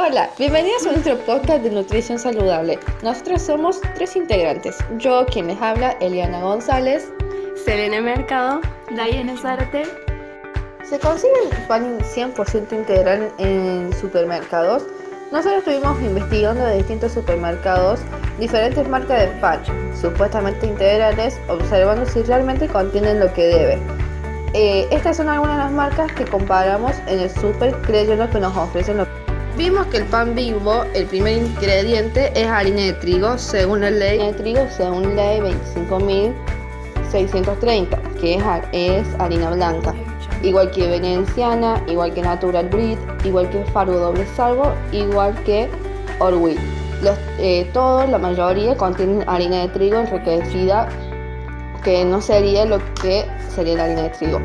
Hola, bienvenidos a nuestro podcast de nutrición saludable. Nosotros somos tres integrantes. Yo, quien les habla, Eliana González. Selene Mercado, Diana Zarte. Se consigue el pan 100% integral en supermercados. Nosotros estuvimos investigando de distintos supermercados diferentes marcas de pan, supuestamente integrales, observando si realmente contienen lo que debe. Eh, estas son algunas de las marcas que comparamos en el super creyendo que nos ofrecen los Vimos que el pan vivo, el primer ingrediente es harina de trigo, según la ley de trigo, según ley 25.630, que es, harina blanca, igual que Venenciana, igual que Natural Breed, igual que Faro Doble Salvo, igual que Orwell. Eh, todos, la mayoría, contienen harina de trigo enriquecida, que no sería lo que sería la harina de trigo.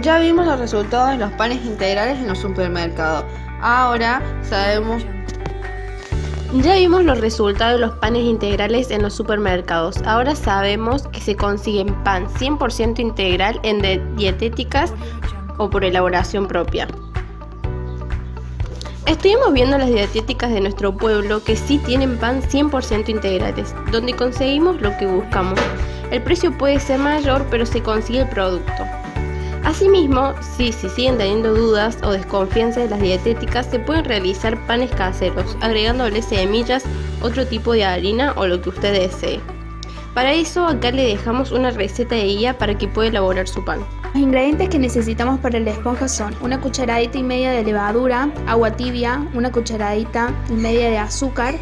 Ya vimos los resultados de los panes integrales en los supermercados. Ahora sabemos... Ya vimos los resultados de los panes integrales en los supermercados. Ahora sabemos que se consiguen pan 100% integral en dietéticas o por elaboración propia. Estuvimos viendo las dietéticas de nuestro pueblo que sí tienen pan 100% integrales, donde conseguimos lo que buscamos. El precio puede ser mayor, pero se consigue el producto. Asimismo, si, siguen teniendo dudas o desconfianza de las dietéticas, se pueden realizar panes caseros, agregándole semillas, otro tipo de harina o lo que usted desee. Para eso acá le dejamos una receta de guía para que pueda elaborar su pan. Los ingredientes que necesitamos para la esponja son una cucharadita y media de levadura, agua tibia, una cucharadita y media de azúcar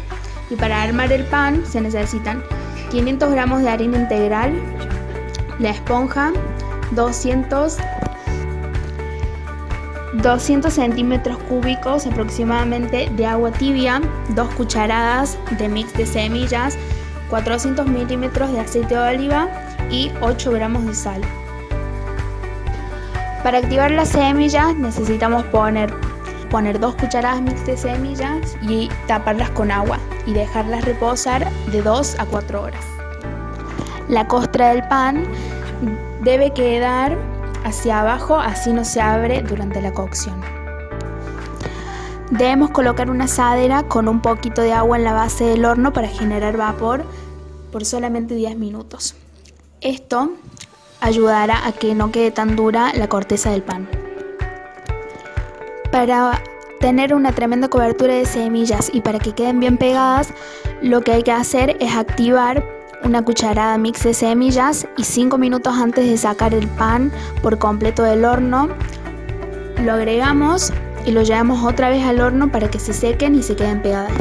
y para armar el pan se necesitan 500 gramos de harina integral, la esponja, 200 200 centímetros cúbicos aproximadamente de agua tibia, 2 cucharadas de mix de semillas, 400 milímetros de aceite de oliva y 8 gramos de sal. Para activar las semillas necesitamos poner, poner 2 cucharadas mix de semillas y taparlas con agua y dejarlas reposar de 2 a 4 horas. La costra del pan debe quedar hacia abajo, así no se abre durante la cocción. Debemos colocar una asadera con un poquito de agua en la base del horno para generar vapor por solamente 10 minutos. Esto ayudará a que no quede tan dura la corteza del pan. Para tener una tremenda cobertura de semillas y para que queden bien pegadas, lo que hay que hacer es activar una cucharada mix de semillas y 5 minutos antes de sacar el pan por completo del horno, lo agregamos y lo llevamos otra vez al horno para que se sequen y se queden pegadas.